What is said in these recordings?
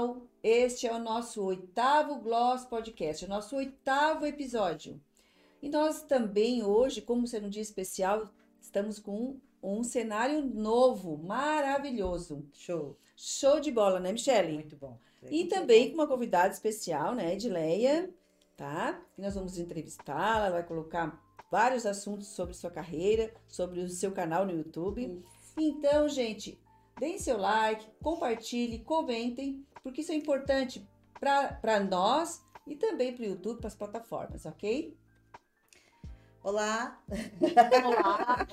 pessoal, este é o nosso oitavo Gloss Podcast, o nosso oitavo episódio. E nós também hoje, como sendo um dia especial, estamos com um cenário novo, maravilhoso. Show. Show de bola, né, Michele? Muito bom. E também com uma convidada especial, né, Edileia, tá? E nós vamos entrevistá-la, ela vai colocar vários assuntos sobre sua carreira, sobre o seu canal no YouTube. Então, gente, deem seu like, compartilhe, comentem, porque isso é importante para nós e também para o YouTube, para as plataformas, ok? Olá. Olá.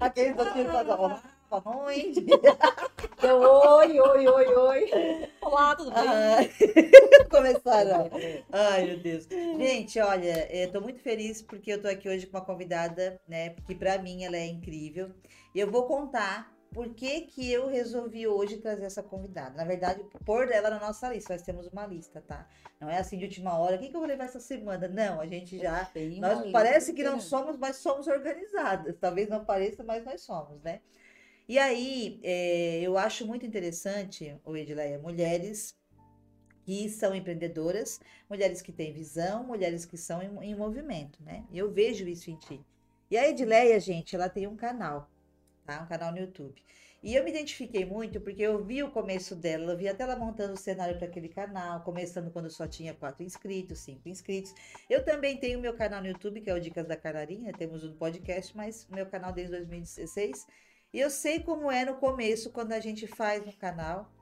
Aqueles docinhos fazem olá, noite. Então, oi, oi, oi, oi. Olá, tudo bem? Ai, Começaram. Ai, meu Deus. Gente, olha, eu tô muito feliz porque eu tô aqui hoje com uma convidada, né? Porque pra mim ela é incrível. E eu vou contar por que, que eu resolvi hoje trazer essa convidada. Na verdade, pôr ela na nossa lista. Nós temos uma lista, tá? Não é assim de última hora. O que, que eu vou levar essa semana? Não, a gente já. Tem Nós parece que não somos, mas somos organizadas. Talvez não pareça, mas nós somos, né? E aí, é, eu acho muito interessante, o Edileia, mulheres que são empreendedoras, mulheres que têm visão, mulheres que são em, em movimento, né? Eu vejo isso em ti. E a Edileia, gente, ela tem um canal, tá? Um canal no YouTube. E eu me identifiquei muito porque eu vi o começo dela, eu vi até ela montando o cenário para aquele canal, começando quando só tinha quatro inscritos, cinco inscritos. Eu também tenho meu canal no YouTube, que é o Dicas da Cararinha, temos um podcast, mas meu canal desde 2016. E eu sei como é no começo, quando a gente faz um canal.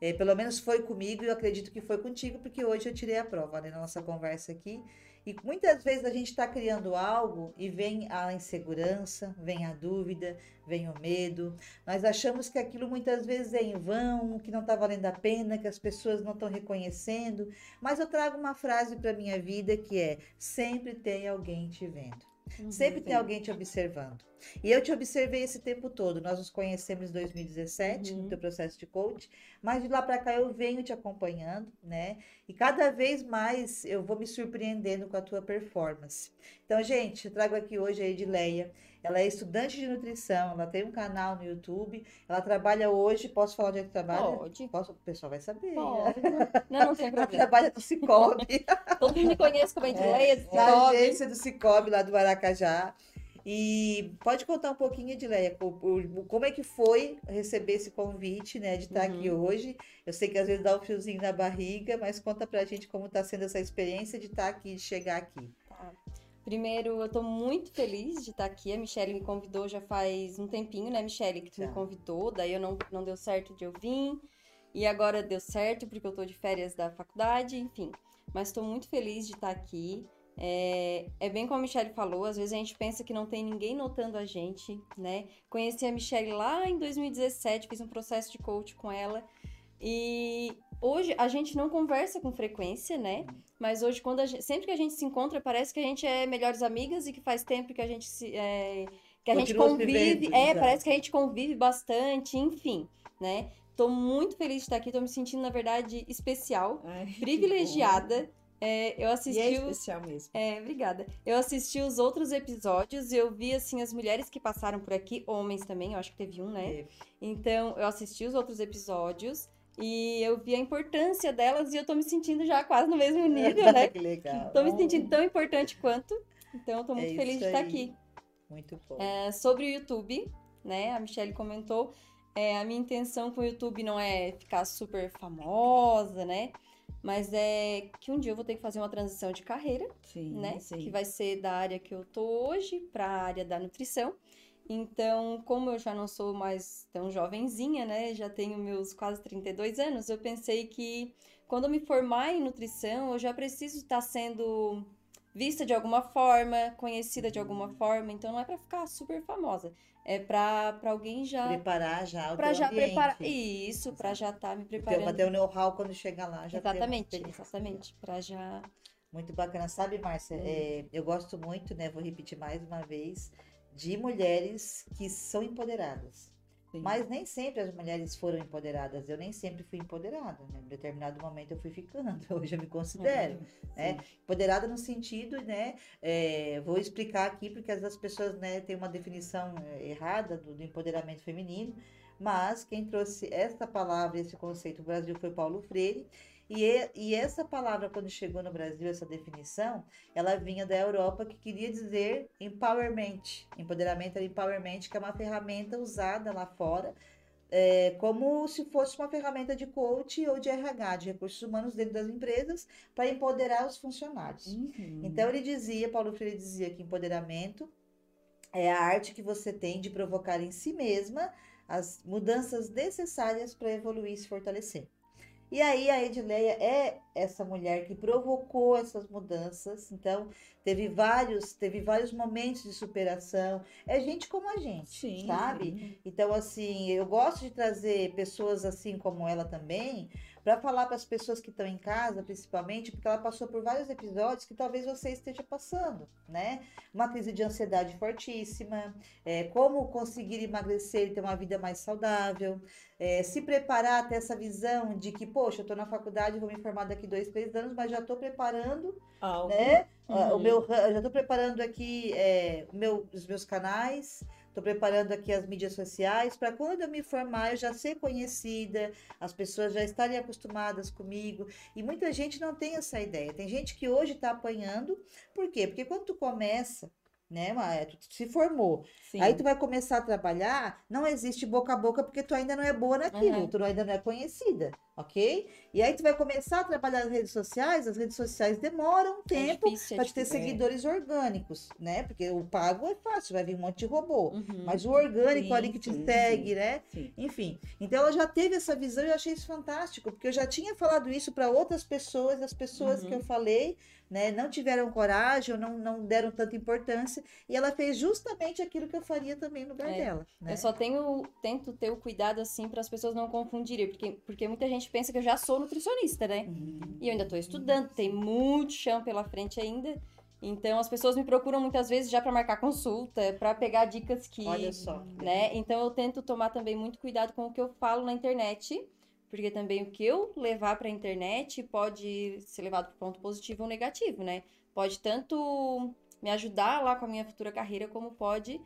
É, pelo menos foi comigo e eu acredito que foi contigo, porque hoje eu tirei a prova né, na nossa conversa aqui. E muitas vezes a gente está criando algo e vem a insegurança, vem a dúvida, vem o medo. Nós achamos que aquilo muitas vezes é em vão, que não está valendo a pena, que as pessoas não estão reconhecendo. Mas eu trago uma frase para minha vida que é: sempre tem alguém te vendo. Uhum. Sempre tem alguém te observando. E eu te observei esse tempo todo. Nós nos conhecemos em 2017, Uhum. no teu processo de coach, mas de lá para cá eu venho te acompanhando, né? E cada vez mais eu vou me surpreendendo com a tua performance. Então, gente, eu trago aqui hoje a Edileia. Ela é estudante de nutrição, ela tem um canal no YouTube, ela trabalha hoje, posso falar onde é que trabalha? Pode. Posso, o pessoal vai saber. Pode. Não, não tem Ela problema. trabalha no Cicobi. Todo mundo me conhece como Edileia, de na Cicobi. agência do Cicobi, lá do Aracajá. E pode contar um pouquinho, Edileia, como é que foi receber esse convite, né, de estar aqui Uhum. hoje. Eu sei que às vezes dá um friozinho na barriga, mas conta pra gente como está sendo essa experiência de estar aqui, de chegar aqui. Tá. Primeiro, eu tô muito feliz de estar aqui. A Michelle me convidou já faz um tempinho, né, Michelle, que tu me convidou. Daí eu não, não deu certo de eu vir. E agora deu certo, porque eu tô de férias da faculdade, enfim. Mas tô muito feliz de estar aqui. É, é bem como a Michelle falou, às vezes a gente pensa que não tem ninguém notando a gente, né? Conheci a Michelle lá em 2017, fiz um processo de coach com ela. E hoje a gente não conversa com frequência, né? Mas hoje, quando gente- sempre que a gente se encontra, parece que a gente é melhores amigas e que faz tempo que a gente se. é, que a gente Continua convive. vivendo, é, parece que a gente convive bastante, enfim, né? Tô muito feliz de estar aqui, tô me sentindo, na verdade, especial, Ai, privilegiada. É, eu assisti. E é especial mesmo. é, obrigada. Eu assisti os outros episódios e eu vi, assim, as mulheres que passaram por aqui, homens também, eu acho que teve um, né? Teve. Então, eu assisti os outros episódios e eu vi a importância delas e eu tô me sentindo já quase no mesmo nível, né? que legal. Tô me sentindo tão importante quanto. Então, eu tô É muito feliz isso de estar aí. aqui. Muito bom. É, sobre o YouTube, né? A Michelle comentou. é, a minha intenção com o YouTube não é ficar super famosa, né? Mas é que um dia eu vou ter que fazer uma transição de carreira Sim, né? sim. Que vai ser da área que eu tô hoje para a área da nutrição. Então, como eu já não sou mais tão jovenzinha, né? Já tenho meus quase 32 anos, eu pensei que quando eu me formar em nutrição, eu já preciso estar sendo vista de alguma forma, conhecida de alguma forma. Então, não é para ficar super famosa, é para alguém já Preparar já o para já ambiente. preparar isso, para já estar me Ter, preparando. ter o know-how quando chegar lá. Já uma Exatamente, exatamente, para já Muito bacana. Sabe, Márcia, é, eu gosto muito, né? Vou repetir mais uma vez, de mulheres que são empoderadas. Sim. Mas nem sempre as mulheres foram empoderadas. Eu nem sempre fui empoderada. Né? Em determinado momento eu fui ficando. Hoje eu me considero. né? Empoderada no sentido, né? é, vou explicar aqui porque as pessoas né, têm uma definição é, errada do, do empoderamento feminino. mas quem trouxe essa palavra, esse conceito no Brasil foi Paulo Freire. E, e, essa palavra, quando chegou no Brasil, essa definição, ela vinha da Europa, que queria dizer empowerment. Empoderamento era empowerment, que é uma ferramenta usada lá fora é, como se fosse uma ferramenta de coach ou de RH, de recursos humanos dentro das empresas, para empoderar os funcionários. Uhum. Então ele dizia, Paulo Freire dizia que empoderamento é a arte que você tem de provocar em si mesma as mudanças necessárias para evoluir e se fortalecer. E aí a Edileia é essa mulher que provocou essas mudanças. Então, teve vários, teve vários momentos de superação. É gente como a gente, Sim. sabe? Então, assim, eu gosto de trazer pessoas assim como ela também, para falar para as pessoas que estão em casa, principalmente, porque ela passou por vários episódios que talvez você esteja passando, né? Uma crise de ansiedade fortíssima, é, como conseguir emagrecer e ter uma vida mais saudável, é, se preparar até essa visão de que, poxa, eu estou na faculdade, vou me formar daqui dois, três anos, mas já estou preparando, Algo. né? Uhum. O meu, já estou preparando aqui é, meu, os meus canais, estou preparando aqui as mídias sociais para quando eu me formar eu já ser conhecida, as pessoas já estarem acostumadas comigo. E muita gente não tem essa ideia. Tem gente que hoje está apanhando. Por quê? Porque quando tu começa, né, Maia, tu se formou, Sim. Aí tu vai começar a trabalhar, não existe boca a boca porque tu ainda não é boa naquilo, Uhum. tu ainda não é conhecida, ok? E aí tu vai começar a trabalhar nas redes sociais, as redes sociais demoram um tempo é difícil, é para te ter difícil. seguidores orgânicos, né? Porque o pago é fácil, vai vir um monte de robô. Uhum. Mas o orgânico Sim, ali que te sim, segue, sim. né? Sim. Enfim, então ela já teve essa visão e eu achei isso fantástico, porque eu já tinha falado isso para outras pessoas, as pessoas Uhum. que eu falei, né, não tiveram coragem ou não, não deram tanta importância, e ela fez justamente aquilo que eu faria também no lugar É, dela. Né? Eu só tenho, tento ter o cuidado assim para as pessoas não confundirem, porque, porque muita gente pensa que eu já sou nutricionista, né? Uhum. E eu ainda tô estudando, tem muito chão pela frente ainda. Então as pessoas me procuram muitas vezes já para marcar consulta, para pegar dicas que, Olha só. né? Então eu tento tomar também muito cuidado com o que eu falo na internet, porque também o que eu levar para a internet pode ser levado para ponto positivo ou negativo, né? Pode tanto me ajudar lá com a minha futura carreira, como pode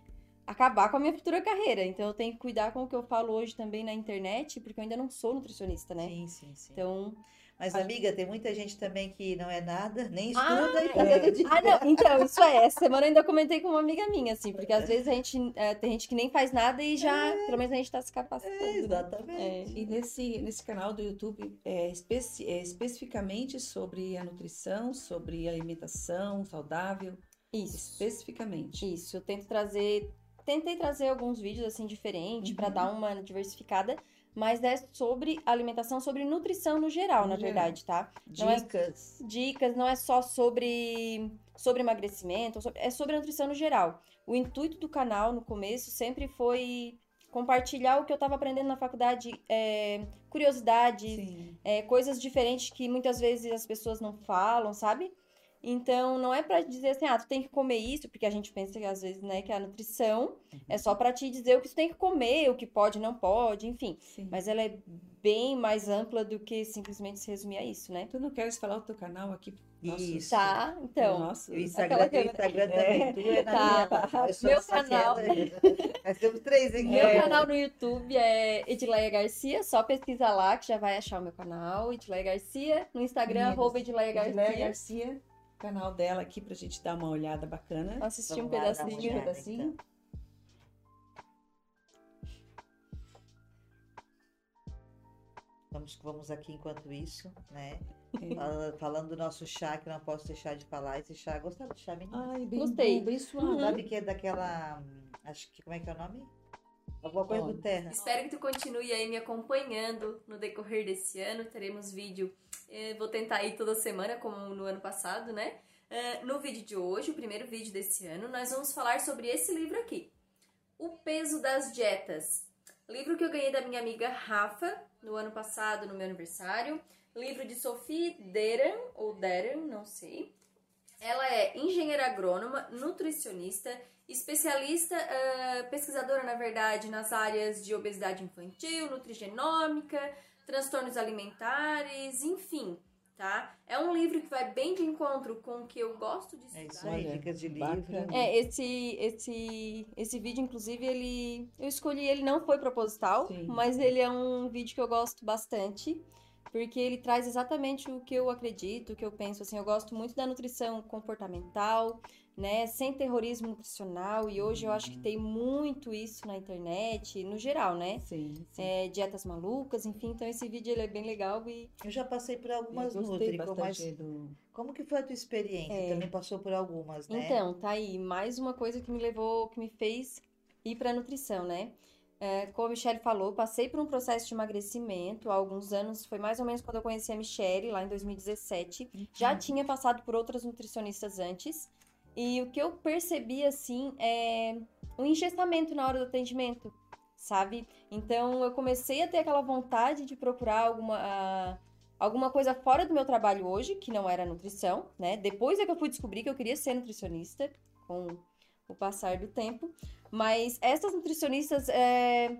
acabar com a minha futura carreira. Então eu tenho que cuidar com o que eu falo hoje também na internet, porque eu ainda não sou nutricionista, né? Sim, sim, sim. Então, Mas, a- amiga, tem muita gente também que não é nada, nem estuda Ah, e tá é. dando dica. Ah, não, então, isso é. Essa semana eu ainda comentei com uma amiga minha, assim, porque às vezes a gente é, tem gente que nem faz nada e já, pelo menos a gente tá se capacitando. É, né? exatamente. E nesse, nesse canal do YouTube, é, especi- é especificamente sobre a nutrição, sobre alimentação saudável, Isso. especificamente. Isso, eu tento trazer. Tentei trazer alguns vídeos assim diferentes Uhum. dar uma diversificada, mas é sobre alimentação, sobre nutrição no geral, No na verdade, tá? Não é- Dicas. Dicas não é só sobre sobre emagrecimento, é sobre a nutrição no geral. O intuito do canal no começo sempre foi compartilhar o que eu tava aprendendo na faculdade, é, curiosidades, é, coisas diferentes que muitas vezes as pessoas não falam, sabe? Então, não é pra dizer assim, ah, tu tem que comer isso, porque a gente pensa que às vezes, né, que a nutrição é só pra te dizer o que tu tem que comer, o que pode e não pode, enfim. Sim. Mas ela é bem mais ampla do que simplesmente se resumir a isso, né? Tu não queres falar o teu canal aqui? Isso. Tá, então. Nosso, O Instagram, o Instagram também, É. tu é na Tá. minha. Eu sou Meu canal. Nós temos três aqui. Meu É. canal no YouTube é Edileia Garcia, só pesquisa lá que já vai achar o meu canal, Edileia Garcia. No Instagram, arroba Edileia Garcia. Edileia Garcia, canal dela aqui pra gente dar uma olhada bacana. Assistir um pedacinho. Um pedacinho. Vamos, vamos aqui enquanto isso, né? Fala- Falando do nosso chá, que não posso deixar de falar. Esse chá, gostaram do chá, menina? Ai, bem Gostei. bom, bem suave. Uhum. Sabe que é daquela. hum, Acho que. Como é que é o nome? Alguma coisa do Terra. Espero que tu continue aí me acompanhando no decorrer desse ano. Teremos vídeo, eh, vou tentar ir toda semana, como no ano passado, né? Eh, no vídeo de hoje, o primeiro vídeo desse ano, nós vamos falar sobre esse livro aqui: O Peso das Dietas. Livro que eu ganhei da minha amiga Rafa no ano passado, no meu aniversário. Livro de Sophie Deran, ou Deran, não sei. Ela é engenheira agrônoma, nutricionista, especialista, ah, pesquisadora, na verdade, nas áreas de obesidade infantil, nutrigenômica, transtornos alimentares, enfim, tá? É um livro que vai bem de encontro com o que eu gosto de É estudar. isso aí, Olha, dicas de bacana. livro. É, esse, esse, esse vídeo, inclusive, ele. Eu escolhi ele, não foi proposital, Sim. mas ele é um vídeo que eu gosto bastante. Porque ele traz exatamente o que eu acredito, o que eu penso. Assim, eu gosto muito da nutrição comportamental, né? Sem terrorismo nutricional. E hoje eu acho que tem muito isso na internet, no geral, né? Sim, sim. É, dietas malucas, enfim. Então esse vídeo ele é bem legal e Eu já passei por algumas Nutri, mas do... como que foi a tua experiência? É. Também passou por algumas, né? Então, tá aí, mais uma coisa que me levou, que me fez ir pra nutrição, né? É, como a Michelle falou, passei por um processo de emagrecimento há alguns anos, foi mais ou menos quando eu conheci a Michelle, lá em 2017. Já tinha passado por outras nutricionistas antes. E o que eu percebi, assim, é um engessamento na hora do atendimento, sabe? Então, eu comecei a ter aquela vontade de procurar alguma, ah, alguma coisa fora do meu trabalho hoje, que não era nutrição, né? Depois é que eu fui descobrir que eu queria ser nutricionista, com o passar do tempo. Mas essas nutricionistas, é,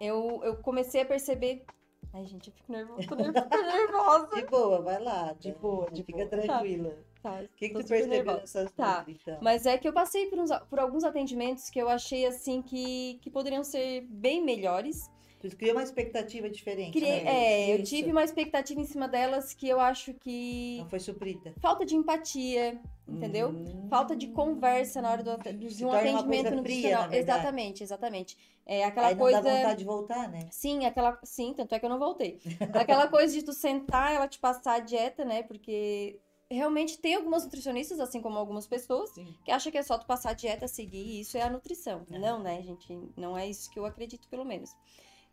eu, eu comecei a perceber... Ai, gente, eu fico nervosa, tô nervosa. De boa, vai lá. De tá? boa, de Fica boa. tranquila. Tá, O que, que tu percebeu nessas Tá. Nutri, então? Mas é que eu passei por, uns, por alguns atendimentos que eu achei assim que, que poderiam ser bem melhores. Tu criou uma expectativa diferente, Criei- né? é, eu isso. tive uma expectativa em cima delas que eu acho que Não foi suprida. falta de empatia, entendeu? Hum. Falta de conversa na hora do, de um atendimento nutricional. exatamente, exatamente. É aquela Aí não coisa. dá vontade de voltar, né? Sim, aquela. Sim, tanto é que eu não voltei. Aquela coisa de tu sentar, ela te passar a dieta, né? Porque realmente tem algumas nutricionistas, assim como algumas pessoas, Sim. que acham que é só tu passar a dieta, seguir, e isso é a nutrição. É. Não, né, gente? Não é isso que eu acredito, pelo menos.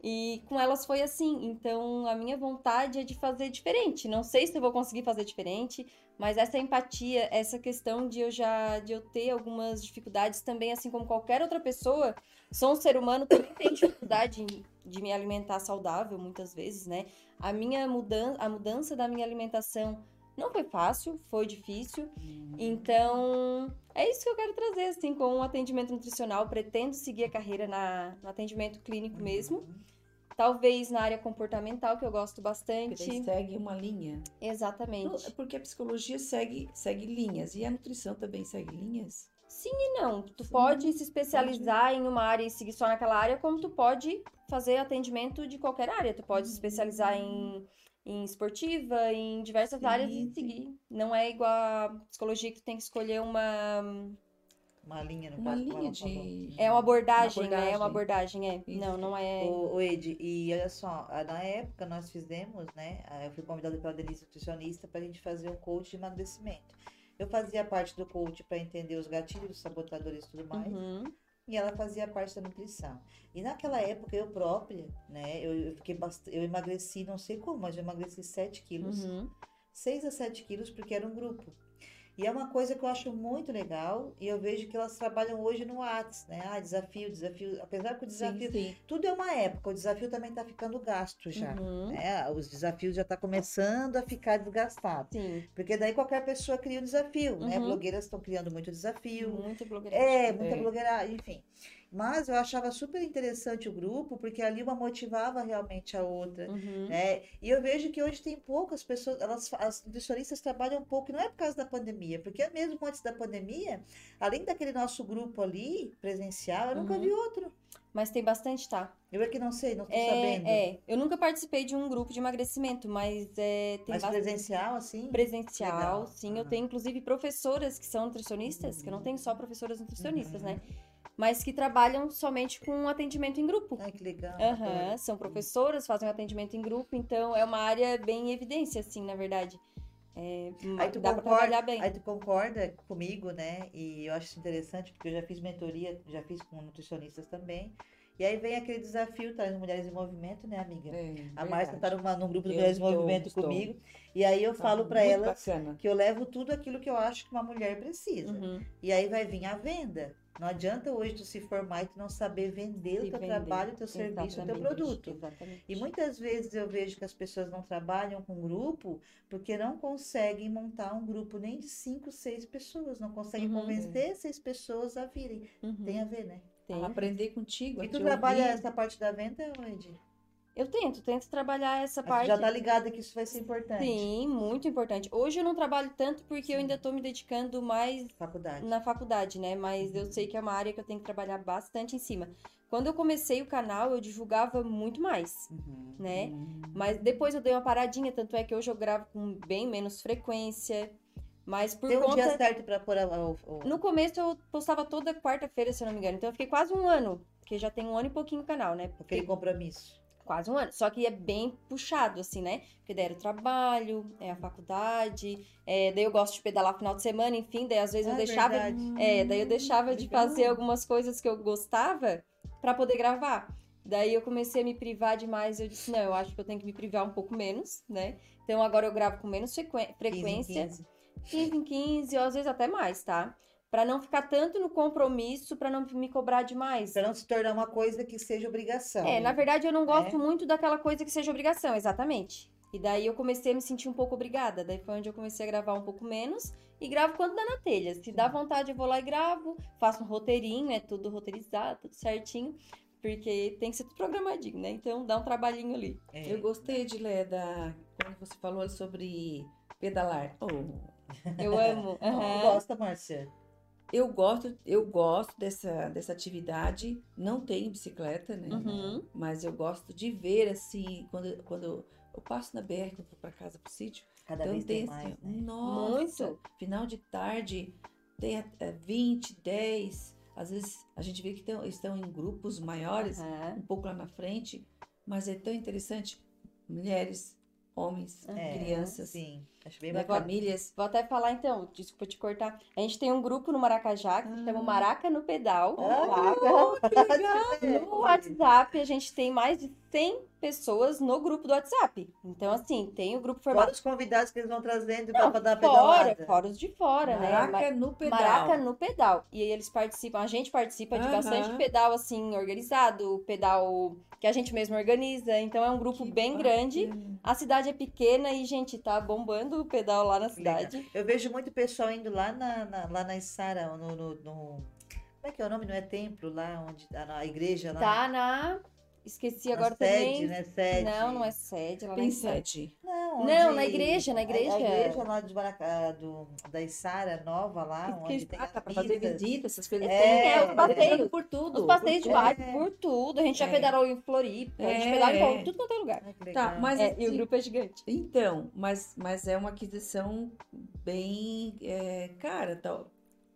E com elas foi assim. Então, a minha vontade é de fazer diferente. Não sei se eu vou conseguir fazer diferente, mas essa empatia, essa questão de eu já de eu ter algumas dificuldades também, assim como qualquer outra pessoa, sou um ser humano também tem dificuldade de me alimentar saudável muitas vezes, né? A minha mudança, a mudança da minha alimentação não foi fácil, foi difícil. Então, é isso que eu quero trazer, assim, com o atendimento nutricional. Pretendo seguir a carreira na, no atendimento clínico mesmo. Talvez na área comportamental, que eu gosto Porque bastante. daí segue uma linha. Exatamente. No- Porque a psicologia segue, segue linhas e a nutrição também segue linhas. Sim e não. Tu Sim, pode se especializar em uma área e seguir só naquela área, como tu pode fazer atendimento de qualquer área. Tu pode se especializar em, em esportiva, em diversas Sim, áreas e sim. seguir. Não é igual a psicologia que tu tem que escolher uma. Uma linha no Uma caso, linha de. É uma abordagem, Uma né? É uma abordagem. abordagem, é. Isso. Não, não é. Ô, ô, Ed, e olha só, na época nós fizemos, né? Eu fui convidada pela Denise Nutricionista para a gente fazer um coach de emagrecimento. Eu fazia parte do coach para entender os gatilhos, os sabotadores e tudo mais. Uhum. E ela fazia parte da nutrição. E naquela época, eu própria, né? Eu, eu fiquei bast... eu emagreci, não sei como, mas eu emagreci 7 quilos. Uhum. 6 a 7 quilos, porque era um grupo. E é uma coisa que eu acho muito legal, e eu vejo que elas trabalham hoje no Whats, né? Ah, desafio, desafio. Apesar que o desafio. Sim, sim. Tudo é uma época, o desafio também está ficando gasto já. Uhum. Né? Os desafios já estão começando a ficar desgastados. Sim. Porque daí qualquer pessoa cria um desafio, né? Uhum. Blogueiras estão criando muito desafio. Muito blogueira. É, muita É. blogueira, enfim. Mas eu achava super interessante o grupo, porque ali uma motivava realmente a outra. Uhum. Né? E eu vejo que hoje tem poucas pessoas, elas, as nutricionistas trabalham um pouco, e não é por causa da pandemia, porque mesmo antes da pandemia, além daquele nosso grupo ali, presencial, eu nunca Uhum. vi outro. Mas tem bastante, tá? Eu é que não sei, não tô sabendo. É, é. Eu nunca participei de um grupo de emagrecimento, mas é, tem Mas bastante. presencial, assim? Presencial, Legal. sim. Eu Aham. tenho, inclusive, professoras que são nutricionistas, que eu não tenho só professoras nutricionistas, né? Mas que trabalham somente com atendimento em grupo. Ai, que legal. Aham, adoro. são professoras, fazem atendimento em grupo, então é uma área bem em evidência, assim, na verdade. É, Aí tu dá pra concorda- trabalhar bem. Aí tu concorda comigo, né? E eu acho isso interessante, porque eu já fiz mentoria, já fiz com nutricionistas também. E aí vem aquele desafio, tá? As Mulheres em Movimento, né, amiga? É, A Márcia tá numa, num grupo do Eu Mulheres em estou, Movimento estou. comigo. E aí eu Tá falo pra elas Bacana. que eu levo tudo aquilo que eu acho que uma mulher precisa. Uhum. E aí vai vir a venda. Não adianta hoje tu se formar e tu não saber vender o teu vender. trabalho, o teu serviço, o teu produto. Exatamente. E muitas vezes eu vejo que as pessoas não trabalham com grupo porque não conseguem montar um grupo nem de cinco, seis pessoas, não conseguem Uhum. convencer seis pessoas a virem. Uhum. Tem a ver, né? Tem. Aprender contigo. E tu trabalha ouvir. essa parte da venda, Ed? Eu tento, tento trabalhar essa parte. já tá ligada que isso vai ser importante. Sim, muito importante. Hoje eu não trabalho tanto porque eu ainda tô me dedicando mais Faculdade. na faculdade, né? Mas eu sei que é uma área que eu tenho que trabalhar bastante em cima. Quando eu comecei o canal, eu divulgava muito mais, Uhum. né? Mas depois eu dei uma paradinha, tanto é que hoje eu gravo com bem menos frequência. Mas por Tem um conta. dia certo pra pôr a- o. o- No começo eu postava toda quarta-feira, se eu não me engano. Então eu fiquei quase um ano, porque já tem um ano e pouquinho o canal, né? Aquele compromisso. Quase um ano. Só que é bem puxado, assim, né? Porque daí era o trabalho, é a faculdade, é, daí eu gosto de pedalar final de semana, enfim, daí às vezes eu Ah, deixava. verdade. É, daí eu deixava de fazer algumas coisas que eu gostava pra poder gravar. Daí eu comecei a me privar demais, eu disse, não, eu acho que eu tenho que me privar um pouco menos, né? Então agora eu gravo com menos frequen- 15 em frequência. 15. 15 em 15, ou às vezes até mais, tá? Pra não ficar tanto no compromisso, pra não me cobrar demais. Pra não se tornar uma coisa que seja obrigação. É, na verdade eu não gosto É. muito daquela coisa que seja obrigação, exatamente. E daí eu comecei a me sentir um pouco obrigada. Daí foi onde eu comecei a gravar um pouco menos e gravo quando dá na telha. Se dá vontade, eu vou lá e gravo, faço um roteirinho, é tudo roteirizado, tudo certinho. Porque tem que ser tudo programadinho, né? Então dá um trabalhinho ali. É. Eu gostei de ler da. Quando você falou sobre pedalar. Oh, Eu amo. Aham. gosta, Márcia? Eu gosto, eu gosto dessa, dessa atividade. Não tenho bicicleta, né? Uhum. Mas eu gosto de ver assim, quando, quando eu passo na BR, quando eu vou pra casa, pro sítio. Cada então vez tem tem mais, assim, né? nossa, Muito. final de tarde, tem até 20, 10. Às vezes a gente vê que tão, estão em grupos maiores, Aham. um pouco lá na frente, mas é tão interessante. Mulheres, homens, É, crianças, Sim, acho bem né, bacana. famílias. Vou até falar então, desculpa te cortar. A gente tem um grupo no Maracajá que se chama Ah. Maraca no Pedal. Ah, No WhatsApp, a gente tem mais de 100 pessoas no grupo do WhatsApp. Então, assim, tem o grupo Fora formado os convidados que eles vão trazendo para dar fora, pedalada. fora os de fora, né? Maraca Ma- no pedal. Maraca no pedal. E aí eles participam, a gente participa de bastante pedal, assim, organizado, pedal que a gente mesmo organiza. Então, é um grupo Que bem grande. bacana. A cidade é pequena e, gente, tá bombando o pedal lá na Legal. cidade. Eu vejo muito pessoal indo lá na, na- lá na Sara, no, no, no- Como é que é o nome? Não é templo lá, onde a, na igreja lá. Tá na. Esqueci na agora sede, também. né? Sede. Não, não é sede. Ela Tem não é sede. Não, Não, onde- na igreja, na igreja. A, igreja lá de Baracá, do, da Sara nova lá, onde tem Ah, as tá pra fazer visita, essas coisas. É, Tem, é, passeios. por tudo. Os passeios de É. bike, por tudo. A gente já É. pedalou em Floripa, a gente É. pedalou em tudo quanto é lugar. Que Tá, mas É, e o assim, grupo é gigante. Então, mas, mas é uma aquisição bem é, cara, tal.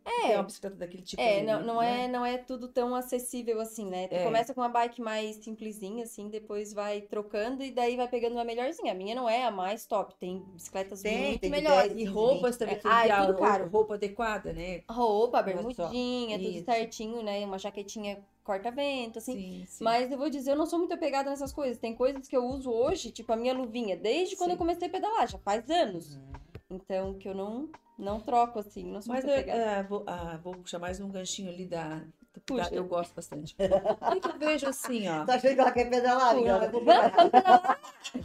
É. Ter uma bicicleta daquele tipo. É, ali, não, não, né? é, não é tudo tão acessível assim, né? Tu É. começa com uma bike mais simplesinha, assim, depois vai trocando e daí vai pegando uma melhorzinha. A minha não é a mais top, tem bicicletas Tem, muito tem melhores. 10, E 15, roupas também, É, que ah, é tudo caro. roupa adequada, né? Roupa, bermudinha, tudo certinho, né? Uma jaquetinha corta-vento, assim. Sim, sim. Mas eu vou dizer, eu não sou muito apegada nessas coisas. Tem coisas que eu uso hoje, tipo a minha luvinha, desde quando Sim. eu comecei a pedalar, já faz anos. Uhum. Então, que eu não, não troco, assim, não sou Mas eu, apegada. ah, vou, ah, vou puxar mais um ganchinho ali da. Puxa. eu gosto bastante. O que eu vejo assim, ó. Tá achando que ela quer pedalar? Pula. Vou pedalar.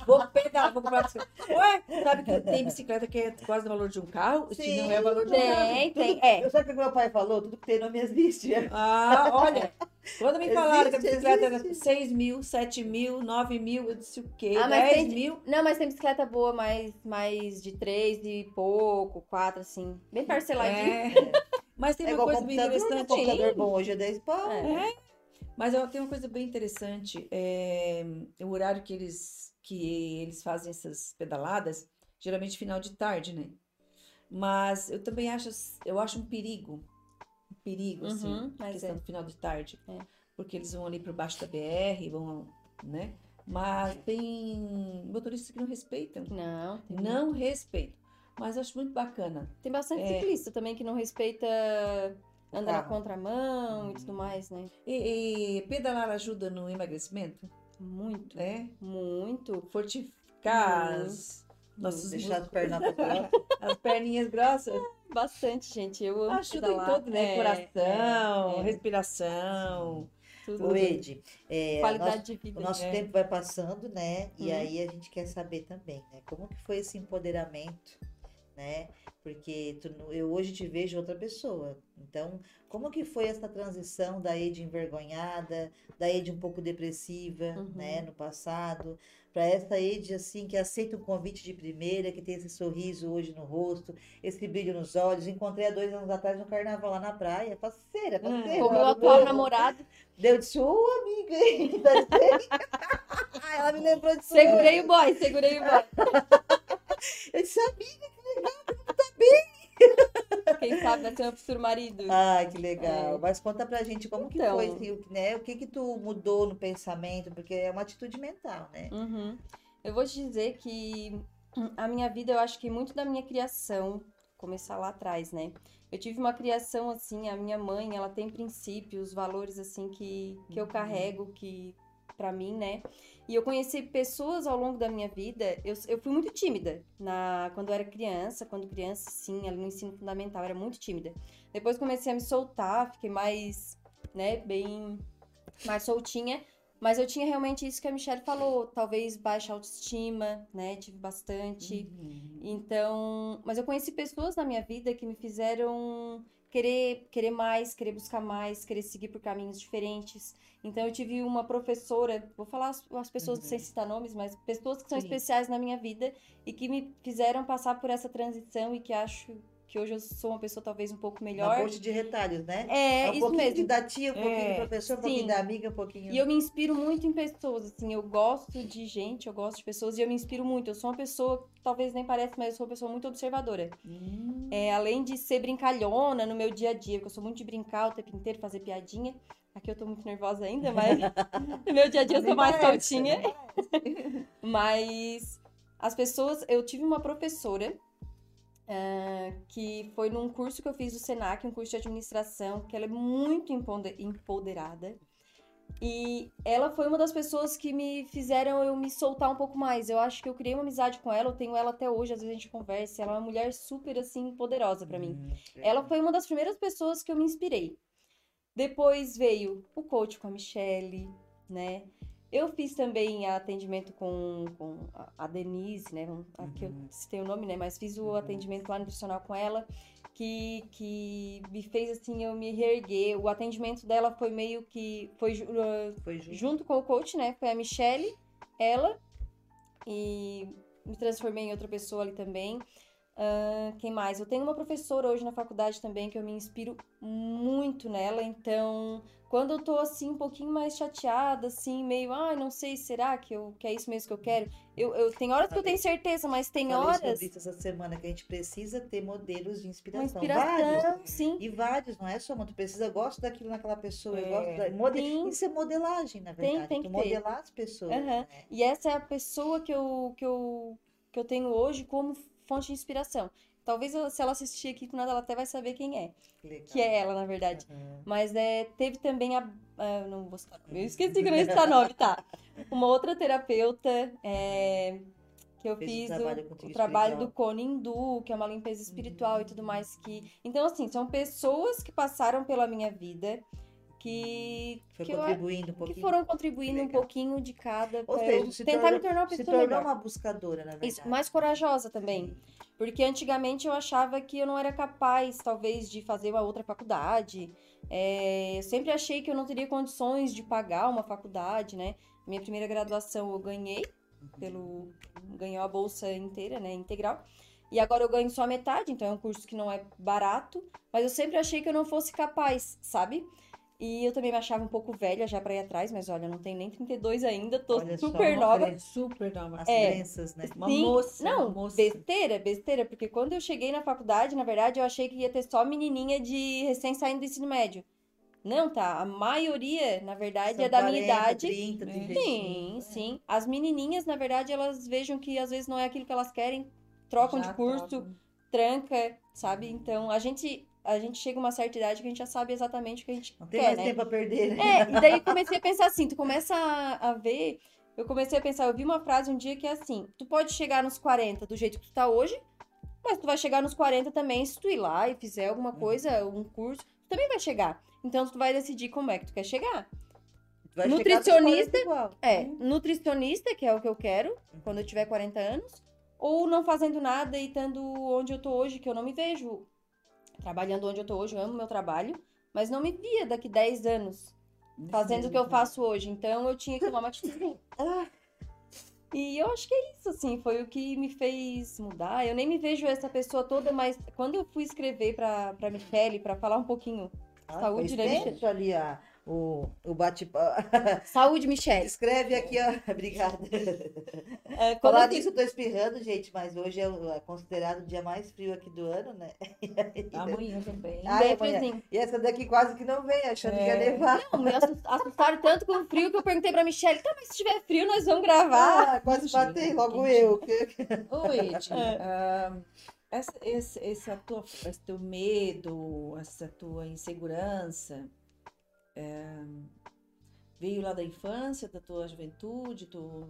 Vou pedalar, vou comprar bicicleta. Ué, sabe que tem bicicleta que é quase o valor de um carro? Sim. não é o valor de um carro. Tem, tem. É, Eu sabe o que meu pai falou? Tudo que tem nome existe. Ah, olha. Quando me falaram que a Existe, bicicleta era existe. 6 mil, 7 mil, 9 mil, eu disse o quê? Ah, mas 10 tem- mil? Não, mas tem bicicleta boa, mais, mais de três e pouco, quatro, assim. Bem parceladinho. É. Mas tem É uma igual coisa bem né? interessante. computador bom hoje é 10 pau. É. Mas ó, tem uma coisa bem interessante. É, o horário que eles, que eles fazem essas pedaladas, geralmente final de tarde, né? Mas eu também acho, eu acho um perigo. Um perigo, assim, Uhum, a mas questão é. do final de tarde. É. Porque eles vão ali por baixo da BR, vão, né? Mas tem motoristas que não respeitam. Não, Não respeitam. Mas acho muito bacana. tem bastante É. ciclista também que não respeita andar na contramão e tudo mais, né? E, e pedalar ajuda no emagrecimento, Muito, né? muito. Fortificar Muito. as, nossos Deixar as pernas as perninhas grossas. Bastante, gente. Eu amo Ajuda em tudo, né? É, Coração, é, é. respiração. tudo. Ô, Ed, é, Qualidade nossa- de vida. o nosso É. tempo vai passando, né? E Uhum. aí a gente quer saber também, né? Como que foi esse empoderamento né? Porque tu eu hoje te vejo outra pessoa. Então, como que foi essa transição da Ed envergonhada, da Ed um pouco depressiva, Uhum. né, no passado, para essa Ed assim que aceita um convite de primeira, que tem esse sorriso hoje no rosto, esse brilho nos olhos. Encontrei há dois anos atrás no carnaval lá na praia, parceira, parceira. Com o meu atual namorado. Daí Eu disse, ô amiga, hein, ela me lembrou disso. Segurei o boy, segurei o boy. Eu disse, amiga, Quem sabe vai meu futuro marido. Ai, que legal. É. Mas conta pra gente como que Então. foi, assim, o- né? O que que tu mudou no pensamento, porque é uma atitude mental, né? Uhum. Eu vou te dizer que a minha vida, eu acho que muito da minha criação, começar lá atrás, né? Eu tive uma criação assim, a minha mãe, ela tem princípios, valores assim que, que eu Uhum. carrego, que para mim, né? E eu conheci pessoas ao longo da minha vida, eu, eu fui muito tímida na, quando eu era criança, quando criança, sim, ali no ensino fundamental, era muito tímida. Depois comecei a me soltar, fiquei mais, né, bem mais soltinha. Mas eu tinha realmente isso que a Michelle falou, talvez baixa autoestima, né? Tive bastante. Uhum. Então, mas eu conheci pessoas na minha vida que me fizeram querer, querer mais, querer buscar mais, querer seguir por caminhos diferentes. Então, eu tive uma professora, vou falar as, as pessoas Uhum. sem citar nomes, mas pessoas que são Sim. especiais na minha vida e que me fizeram passar por essa transição e que acho que hoje eu sou uma pessoa talvez um pouco Uma melhor. ponte de retalhos, né? É, um isso pouquinho mesmo. de da tia, um pouquinho É, do professor, um pouquinho sim. da amiga, um pouquinho... E eu me inspiro muito em pessoas, assim, eu gosto de gente, eu gosto de pessoas e eu me inspiro muito. Eu sou uma pessoa, talvez nem pareça, mas eu sou uma pessoa muito observadora. Hum. É, além de ser brincalhona no meu dia a dia, porque eu sou muito de brincar o tempo inteiro, fazer piadinha. Aqui eu tô muito nervosa ainda, mas no meu dia a dia eu sou mais parece, soltinha. parece. Mas as pessoas, eu tive uma professora ah, que foi num curso que eu fiz do Senac, um curso de administração, que ela é muito empoder- empoderada. E ela foi uma das pessoas que me fizeram eu me soltar um pouco mais. Eu acho que eu criei uma amizade com ela, eu tenho ela até hoje, às vezes a gente conversa. Ela é uma mulher super assim poderosa pra mim. Hum, Ela foi uma das primeiras pessoas que eu me inspirei. Depois veio o coach com a Michelle, né? Eu fiz também atendimento com, com a- Denise, né? Aqui eu Uhum. citei o nome, né? Mas fiz o Uhum. atendimento lá nutricional com ela, que, que me fez assim eu me reerguer. O atendimento dela foi meio que. Foi uh, Foi junto. junto com o coach, né? Foi a Michelle, ela, e me transformei em outra pessoa ali também. Ahn, quem mais? Eu tenho uma professora hoje na faculdade também que eu me inspiro muito nela, então quando eu tô assim um pouquinho mais chateada, assim, meio, ai, não sei, será que, eu, que é isso mesmo que eu quero? Eu, eu tem horas que eu tenho certeza, mas tem Falei horas. sobre isso essa semana, que a gente precisa ter modelos de Uma inspiração. inspiração, Vários. sim. E vários, não é só uma. Tu precisa, eu gosto daquilo naquela pessoa, eu É. gosto da, mode... Sim. Isso é modelagem, na Tem- verdade. tem tu que ter. modelar as pessoas. Aham. né? E essa é a pessoa que eu, que eu, que eu tenho hoje como fonte de inspiração. Talvez se ela assistir aqui com nada, ela até vai saber quem é. Legal. Que é ela, na verdade. Aham. Mas é, teve também a. ah, não vou citar nome. Eu esqueci que não citar nome, tá? Uma outra terapeuta é, que eu Fez o fiz trabalho o, o trabalho do Cone Hindu, que é uma limpeza espiritual e tudo mais. que Então, assim, são pessoas que passaram pela minha vida que, Foi que, eu- contribuindo um que foram contribuindo um pouquinho de cada Ou seja, eu se tentar tornou- me tornar uma Se pessoa tornou melhor. uma buscadora, na verdade. Isso, mais corajosa também. Porque antigamente eu achava que eu não era capaz, talvez, de fazer uma outra faculdade. É, eu sempre achei que eu não teria condições de pagar uma faculdade, né? Minha primeira graduação eu ganhei, pelo ganhou a bolsa inteira, né? Integral. E agora eu ganho só a metade, então é um curso que não é barato. Mas eu sempre achei que eu não fosse capaz, sabe? E eu também me achava um pouco velha já pra ir atrás, mas olha, eu não tenho nem 32 ainda, tô Olha só, super uma nova. Super nova. As É. crenças, né? Uma Sim, moça. Não, uma moça. besteira, besteira, porque quando eu cheguei na faculdade, na verdade, eu achei que ia ter só menininha de recém saindo do ensino médio. Não, tá? A maioria, na verdade, São é da 40, minha idade. 30, É. 35. Sim, sim. As menininhas, na verdade, elas vejam que às vezes não é aquilo que elas querem, trocam Já de curso, tranca, sabe? Então, a gente a gente chega a uma certa idade que a gente já sabe exatamente o que a gente Não tem quer, mais né? tempo a perder, né? É, e daí comecei a pensar assim, tu começa a, a ver, eu comecei a pensar, eu vi uma frase um dia que é assim, tu pode chegar nos 40 do jeito que tu tá hoje, mas tu vai chegar nos 40 também se tu ir lá e fizer alguma coisa, um curso, tu também vai chegar. Então tu vai decidir como é que tu quer chegar. Tu vai Nutricionista- chegar nos 40 igual. É, nutricionista, que é o que eu quero, quando eu tiver 40 anos, ou não fazendo nada e estando onde eu tô hoje, que eu não me vejo trabalhando onde eu tô hoje, eu amo meu trabalho, mas não me via daqui 10 anos fazendo o que eu faço hoje. Então eu tinha que tomar uma atitude. E eu acho que é isso, assim, foi o que me fez mudar. Eu nem me vejo essa pessoa toda, mas quando eu fui escrever pra, pra Michelle, pra falar um pouquinho Ah, Saúde, né, extenso ali a, o, o bate-papo. Saúde, Michelle. Escreve aqui, ó. Obrigada. É, quando Falar nisso, eu tô espirrando, gente, mas hoje é, é considerado o dia mais frio aqui do ano, né? Amanhã também. Ah, bem é amanhã. friozinho. E essa daqui quase que não vem, achando que ia É. nevar. Não, me assus- assustaram tanto com o frio que eu perguntei pra Michelle, tá, mas se tiver frio, nós vamos gravar. Ah, quase imagina, matei, logo eu. Ô, Ed, É. essa, esse, essa tua, esse teu medo, essa tua insegurança, é, veio lá da infância, da tua juventude? Tu,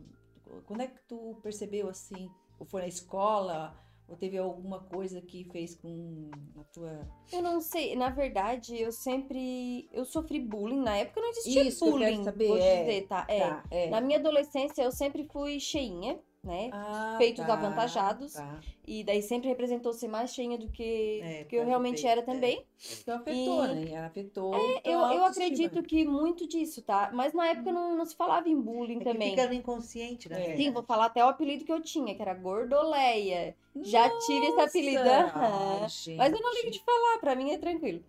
quando é que tu percebeu assim? Ou foi na escola? Ou teve alguma coisa que fez com a tua. Eu não sei, na verdade, eu sempre. Eu sofri bullying. Na época não existia Isso que eu quero bullying, saber, vou é. dizer, tá? É. Tá, é. Na minha adolescência, eu sempre fui cheinha, né? Ah, peitos tá, avantajados. Tá. E daí sempre representou ser mais cheinha do que, É, do que eu realmente peito, era é. também. Então afetou, E- né? Ela afetou. Eu, tua eu autoestima. acredito que muito disso, tá? Mas na época não, não se falava em bullying É que também. fica no inconsciente, né? É. Sim, vou falar até o apelido que eu tinha, que era Gordoleia. Já tive esse apelido. Nossa, ai, Mas eu não ligo de falar, pra mim é tranquilo.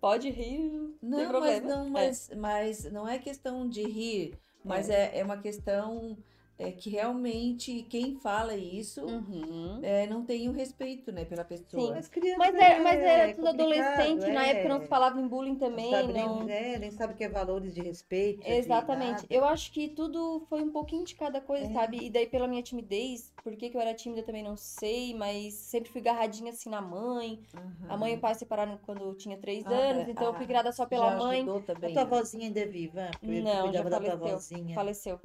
Pode rir, não Não, mas problema. não, É. mas, mas não é questão de rir, mas é, é uma questão é, que realmente quem fala isso Uhum. é, não tem o respeito, né, pela pessoa. Mas criança Mas, era, mas é era tudo complicado, adolescente, na é. época não se falava em bullying também, sabe não... Nem, é, nem sabe o que é valores de respeito. Exatamente. Eu acho que tudo foi um pouquinho de cada coisa, É. sabe? E daí pela minha timidez, por que, que eu era tímida também não sei, mas sempre fui garradinha assim na mãe. A mãe e o pai separaram quando eu tinha três Ah, anos, é. então eu fui Ah, criada só pela Já mãe. ajudou A também. tua né? vozinha ainda é viva? Não, já cuidava da tua faleceu. Faleceu.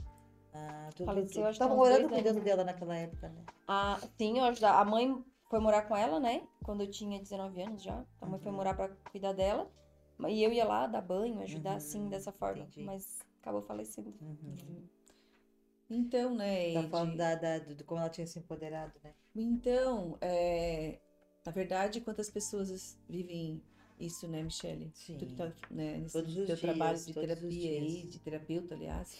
Ah, tu, Faleceu, tu, tava uns morando cuidando dela naquela época, né? A, sim, eu ajudava. A mãe foi morar com ela, né? Quando eu tinha 19 anos já. A mãe foi Uhum. morar pra cuidar dela. E eu ia lá dar banho, ajudar Uhum, assim, dessa forma. entendi. Mas acabou falecendo. Uhum. Então, né, Tá Ed, falando da, da- de como ela tinha se empoderado, né? então, é, na verdade, quantas pessoas vivem isso, né, Michele? Sim. Tu que tá, né, nesse Todos os teu dias, trabalho de terapia aí, de terapeuta, aliás,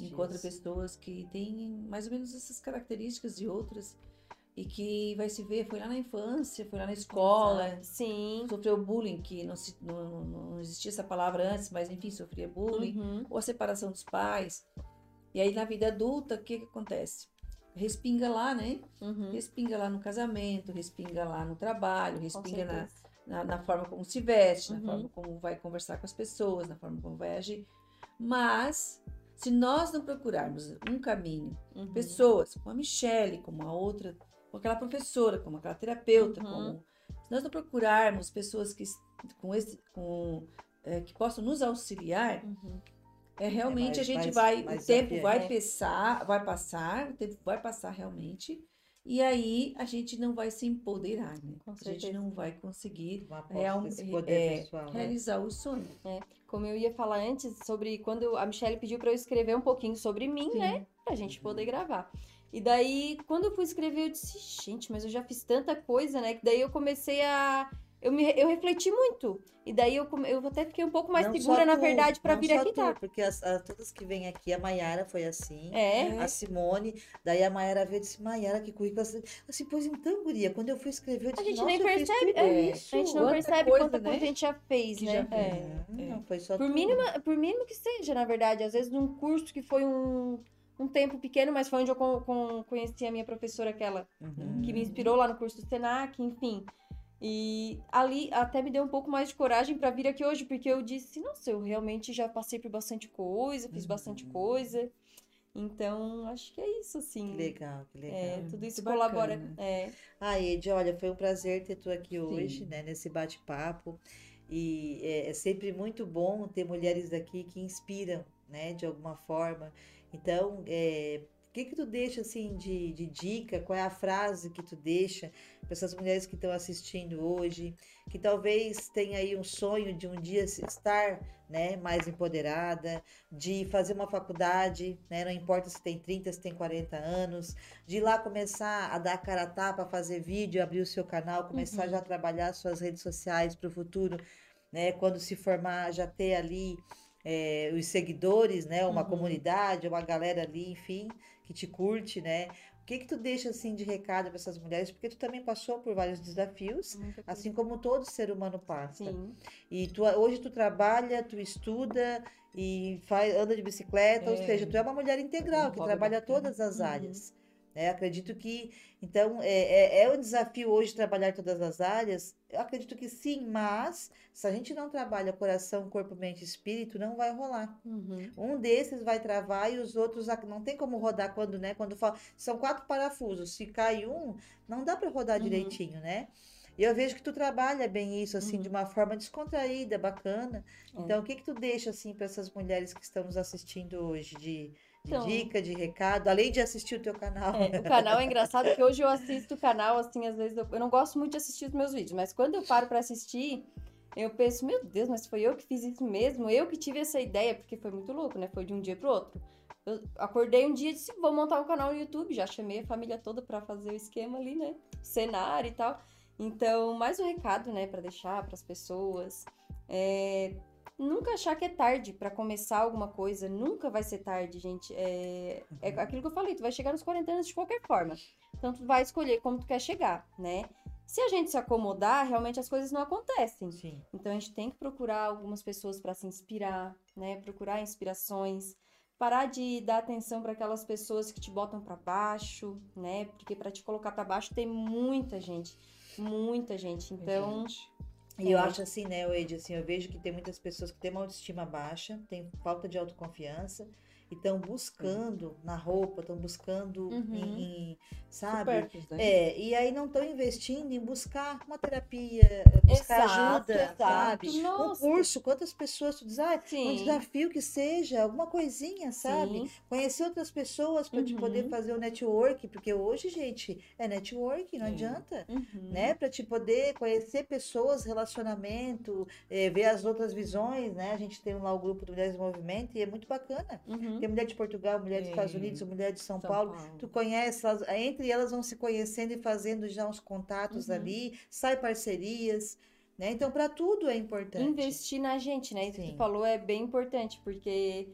encontra dias. pessoas que têm mais ou menos essas características de outras e que vai se ver, foi lá na infância, foi lá na escola, Sim. sofreu bullying, que não, se, não, não existia essa palavra antes, mas enfim, sofria bullying, Uhum. ou a separação dos pais. E aí na vida adulta, o que, que acontece? Respinga lá, né? Uhum. Respinga lá no casamento, respinga lá no trabalho, respinga na, na, na forma como se veste, Uhum. na forma como vai conversar com as pessoas, na forma como vai agir. Mas, se nós não procurarmos um caminho, Uhum. pessoas como a Michelle, como a outra, como aquela professora, como aquela terapeuta, Uhum. como se nós não procurarmos pessoas que com esse, com é, que possam nos auxiliar, Uhum. é realmente mais- a gente mais- vai, mais o tempo vai É. passar, vai passar, o tempo vai passar realmente, e aí a gente não vai se empoderar, né? Com a gente não vai conseguir real- é, pessoal, né? realizar o sonho. Como eu ia falar antes sobre quando a Michelle pediu pra eu escrever um pouquinho sobre mim, né? Pra gente poder gravar. E daí, quando eu fui escrever, eu disse, gente, mas eu já fiz tanta coisa, né? Que daí eu comecei a. Eu, me, eu refleti muito. E daí eu, eu até fiquei um pouco mais Não segura, só na tu, verdade, pra não vir aqui, tu, tá? Porque as, as- todas que vêm aqui, a Maiara foi assim. É. A Simone, daí a Maiara veio e disse, Maiara, que currículo. assim, Assim, pois então, guria, quando eu fui escrever, eu disse, gente "Nossa, nem eu fiz percebe, é, isso." A gente não Quanta percebe coisa, quanta né? coisa a gente já fez, Que né? já É. fez. Não, É. não, foi só Por tu. mínima, por mínimo que seja, na verdade. Às vezes num curso que foi um, um tempo pequeno, mas foi onde eu con- con- conheci a minha professora, aquela Uhum. que me inspirou lá no curso do Senac, enfim. E ali até me deu um pouco mais de coragem pra vir aqui hoje, porque eu disse, nossa, eu realmente já passei por bastante coisa, fiz bastante Uhum. coisa. Então, acho que é isso, assim. Que legal, que legal. É, tudo isso Muito colabora. bacana. É, Ah, Ed, olha, foi um prazer ter tu aqui Sim. hoje, né, nesse bate-papo. E é, é sempre muito bom ter mulheres aqui que inspiram, né, de alguma forma. Então, é, que que tu deixa assim de, de dica? Qual é a frase que tu deixa para essas mulheres que estão assistindo hoje, que talvez tenha aí um sonho de um dia se- estar, né, mais empoderada, de fazer uma faculdade, né, não importa se tem 30, se tem 40 anos, de ir lá começar a dar cara a tapa, fazer vídeo, abrir o seu canal, começar Uhum. já a trabalhar suas redes sociais para o futuro, né, quando se formar já ter ali é, os seguidores, né? Uma Uhum. comunidade, uma galera ali, enfim, que te curte, né? O que que tu deixa assim de recado para essas mulheres? Porque tu também passou por vários desafios, Muita coisa. assim como todo ser humano passa. Sim. E tu, hoje tu trabalha, tu estuda e faz, anda de bicicleta, ou É. seja, tu é uma mulher integral que trabalha todas as Uhum. Né? Acredito que, então, é, é, é um desafio hoje trabalhar todas as áreas. Eu acredito que sim, mas se a gente não trabalha coração, corpo, mente e espírito, não vai rolar. Uhum. Um desses vai travar e os outros não tem como rodar quando, né? Quando fala, são quatro parafusos. Se cai um, não dá para rodar Uhum. direitinho, né? E eu vejo que tu trabalha bem isso assim de Uhum. uma forma descontraída, bacana. É. Então, o que que tu deixa assim para essas mulheres que estão nos assistindo hoje de, de Então- dica, de recado, além de assistir o teu canal? É, o canal é engraçado que hoje eu assisto o canal, assim, às vezes eu, eu não gosto muito de assistir os meus vídeos, mas quando eu paro pra assistir, eu penso, meu Deus, mas foi eu que fiz isso mesmo, eu que tive essa ideia, porque foi muito louco, né? Foi de um dia pro outro. Eu acordei um dia e disse, vou montar um canal no YouTube, já chamei a família toda pra fazer o esquema ali, né? Cenário e tal. Então, mais um recado, né, pra deixar pras pessoas. É, nunca achar que é tarde pra começar alguma coisa. Nunca vai ser tarde, gente. É, é aquilo que eu falei, tu vai chegar nos 40 anos de qualquer forma. Então, tu vai escolher como tu quer chegar, né? Se a gente se acomodar, realmente as coisas não acontecem. Sim. Então a gente tem que procurar algumas pessoas para se inspirar, né? Procurar inspirações, parar de dar atenção para aquelas pessoas que te botam para baixo, né? Porque para te colocar para baixo tem muita gente, muita gente. Então, E eu É. acho assim, né, Wade, assim, eu vejo que tem muitas pessoas que têm uma autoestima baixa, têm falta de autoconfiança e estão buscando na roupa, estão buscando Uhum. em, em, sabe? Né? É, e aí não estão investindo em buscar uma terapia, buscar Exato, ajuda, exato. sabe? Um curso, quantas pessoas tu diz, ah, um sim, desafio que seja, alguma coisinha, sabe? sim, Conhecer outras pessoas para te poder Uhum. fazer o network, porque hoje, gente, é network, não É. adianta uhum. né? Para te poder conhecer pessoas, relacionamento, eh, ver as outras visões, né? A gente tem lá o grupo do Mulheres Movimento e é muito bacana. Uhum. Tem mulher de Portugal, mulher dos. Estados Unidos, mulher de São, São Paulo. Paulo. Tu conhece, elas, entre elas vão se conhecendo e fazendo já uns contatos Uhum. ali, sai parcerias, né? Então, para tudo é importante. Investir na gente, né? Isso que tu falou é bem importante, porque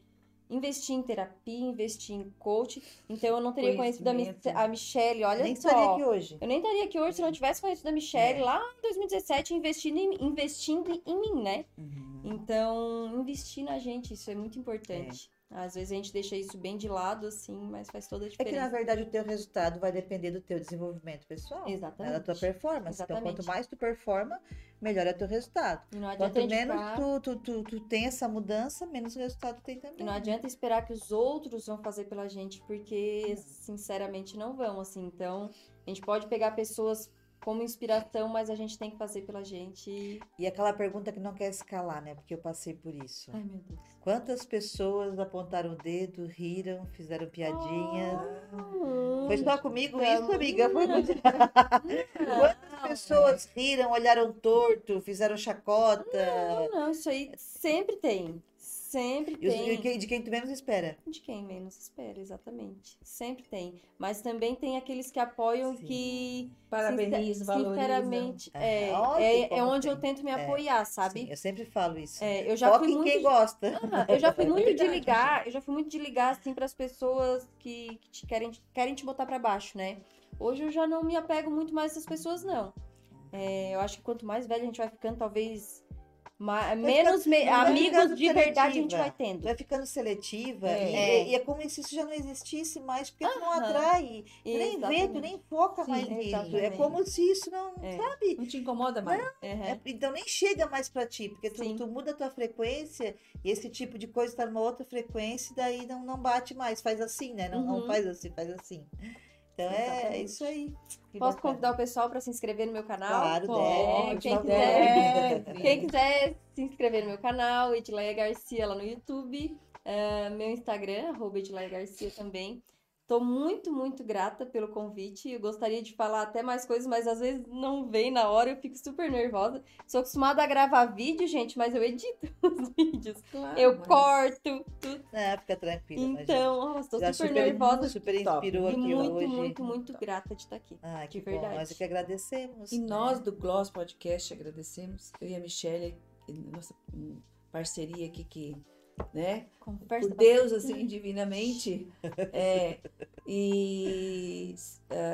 investir em terapia, investir em coach. Então eu não teria conhecido a, a Michelle, olha Nem só. estaria aqui hoje. Eu nem estaria aqui hoje se não tivesse conhecido a Michelle É. lá em 2017, investindo em, investindo em mim, né? Uhum. Então, investir na gente, isso é muito importante. Às vezes a gente deixa isso bem de lado, assim, mas faz toda a É que, na diferença. verdade, o teu resultado vai depender do teu desenvolvimento pessoal, né? Exatamente. da tua performance. Então, Exatamente. quanto mais tu performa, melhor é teu resultado. E não adianta, Quanto menos ficar- tu, tu, tu, tu tem essa mudança, menos resultado tem também. e não adianta esperar que os outros vão fazer pela gente, porque, sinceramente, não vão, assim. Então, a gente pode pegar pessoas como inspiração, mas a gente tem que fazer pela gente. E aquela pergunta que não quer escalar, né? Porque eu passei por isso. Ai, meu Deus. Quantas pessoas apontaram o dedo, riram, fizeram piadinhas? Hum, Foi só comigo tá isso, amiga? Foi muito... Quantas pessoas riram, olharam torto, fizeram chacota? Não, não, isso aí sempre tem. Sempre E tem. e de quem tu menos espera. De quem menos espera, exatamente. Sempre tem. Mas também tem aqueles que apoiam Sim. que. Parabenizo, valorizam. Sinceramente, é, Olha é, é como onde eu tem. tento me É, apoiar, sabe? Sim, eu sempre falo isso. É, eu já Foca fui em muito. quem gosta. Ah, eu já fui É muito de ligar, eu já fui muito de ligar assim para as pessoas que, que te querem, querem te botar para baixo, né? Hoje eu já não me apego muito mais a essas pessoas, não. É, eu acho que quanto mais velho a gente vai ficando, talvez ma- menos me- amigos de verdade a gente seletiva. vai tendo. Vai ficando seletiva É. e, É. e é como se isso já não existisse mais, porque tu não atrai, tu nem vê, tu nem foca Sim, mais nisso. É como se isso não, É. sabe? Não te incomoda mais. Uhum. Então nem chega mais pra ti, porque tu, tu muda a tua frequência e esse tipo de coisa tá numa outra frequência e daí não, não bate mais, faz assim, né? Não, não Uhum. faz assim, faz assim. Então é, é isso aí. Que Posso bacana. convidar o pessoal para se inscrever no meu canal? Claro, Pode. deve, Quem quiser, favor. quem quiser se inscrever no meu canal, Edileia Garcia lá no YouTube. Ah, meu Instagram, arroba Edileia Garcia também. Tô muito, muito grata pelo convite. Eu gostaria de falar até mais coisas, mas às vezes não vem na hora, eu fico super nervosa. Sou acostumada a gravar vídeo, gente, mas eu edito os vídeos. Claro, eu mas- corto, tudo. É, fica tranquila. imagina. Então, Já super, super, nervosa. super inspirou E aqui muito, hoje. muito, muito grata de estar aqui. Ah, que de bom. verdade. Nós é que agradecemos. E né? nós do Gloss Podcast agradecemos, eu e a Michelle, nossa hum, parceria aqui que, né? Conversa Por Deus, assim, divinamente. É, e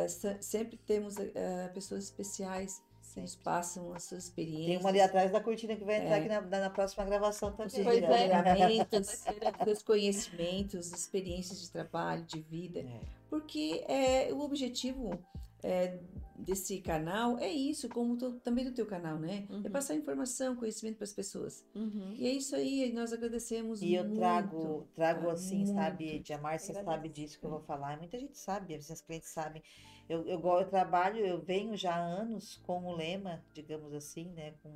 se- sempre temos ah, pessoas especiais que nos passam as suas experiências. Tem uma ali atrás da cortina que vai entrar É. aqui na, na- próxima gravação os também. seus Pois é. seus conhecimentos, experiências de trabalho, de vida. É. Porque é, o objetivo é, desse canal é isso, como também do teu canal, né? É Uhum. passar informação, conhecimento para as pessoas. Uhum. E é isso aí, nós agradecemos E eu muito. trago, trago tá? assim, sabe, Muito. a Márcia sabe disso que eu vou falar, muita gente sabe, as minhas clientes sabem. Eu, eu, eu trabalho, eu venho já há anos com o lema, digamos assim, né, com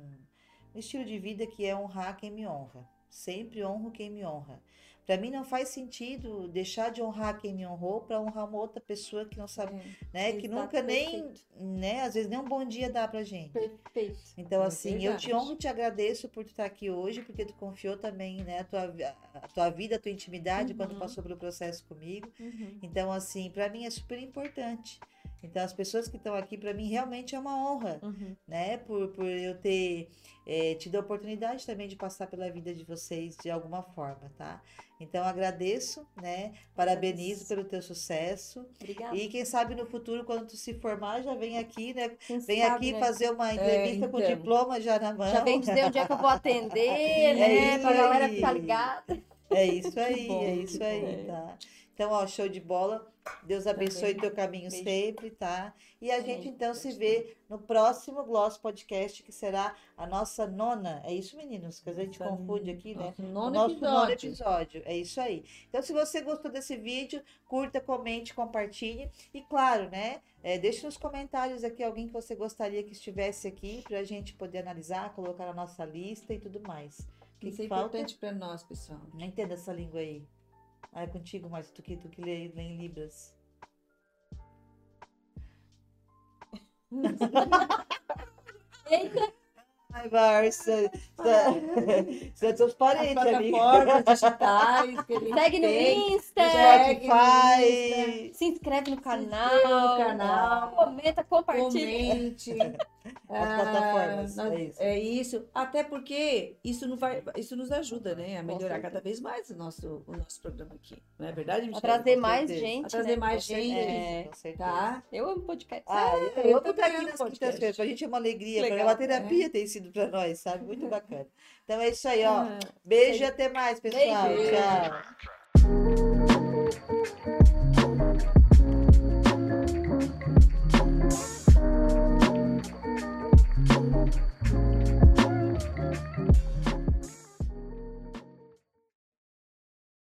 um estilo de vida que é honrar quem me honra. Sempre honro quem me honra. Para mim não faz sentido deixar de honrar quem me honrou para honrar uma outra pessoa que não sabe, É. né, que nunca nem, perfeito. né, às vezes nem um bom dia dá pra gente. Perfeito. Então, É assim, eu verdade. te honro e te agradeço por tu estar aqui hoje, porque tu confiou também, né, a tua, a tua vida, a tua intimidade, quando Uhum. passou pelo processo comigo. Uhum. Então, assim, para mim é super importante. Então, as pessoas que estão aqui, para mim, realmente é uma honra, Uhum. né, por, por eu ter eh, tido a oportunidade também de passar pela vida de vocês de alguma forma, tá? Então, agradeço, né, parabenizo pelo teu sucesso. Obrigada. E quem sabe no futuro, quando tu se formar, já vem aqui, né, Quem Vem sabe, aqui né? fazer uma entrevista com então. diploma já na mão. Já vem dizer onde é que eu vou atender, É né? isso pra galera ficar ligada. É isso aí, é isso aí, tá? Então, ó, show de bola. Deus abençoe teu caminho Beijo. sempre, tá? E a Amém. gente então se vê no próximo Gloss Podcast, que será a nossa nona. É isso, meninos? Que a gente Nossa, confunde aqui, né? Nono nosso nono episódio. episódio. É isso aí. Então, se você gostou desse vídeo, curta, comente, compartilhe. E claro, né? É, deixe nos comentários aqui alguém que você gostaria que estivesse aqui para a gente poder analisar, colocar na nossa lista e tudo mais. Que, Isso é importante para nós, pessoal. Não entendo essa língua aí. Ah, é contigo, Márcio, tu que, tu que lê, lê em Libras. Eita, Você é As parentes ali. plataformas digitais que a segue no. Insta. Segue no Spotify. Se inscreve no canal. no canal. Comenta, compartilha. Comente. As plataformas, nós- é isso. é isso. Até porque isso, não vai, isso nos ajuda, né? A melhorar cada vez mais o nosso, o nosso programa aqui. Não é verdade, A Michelle? trazer com mais gente. A trazer né? mais Com gente. É. com certeza. Tá? Eu amo podcast. Ah, eu eu, eu também estar aqui amo nas podcast. Pra gente é uma alegria, Legal. pra uma terapia tem sido para nós, sabe? Muito bacana. Então é isso aí, ó. Ah, Beijo e até mais, pessoal. Beijo. Tchau.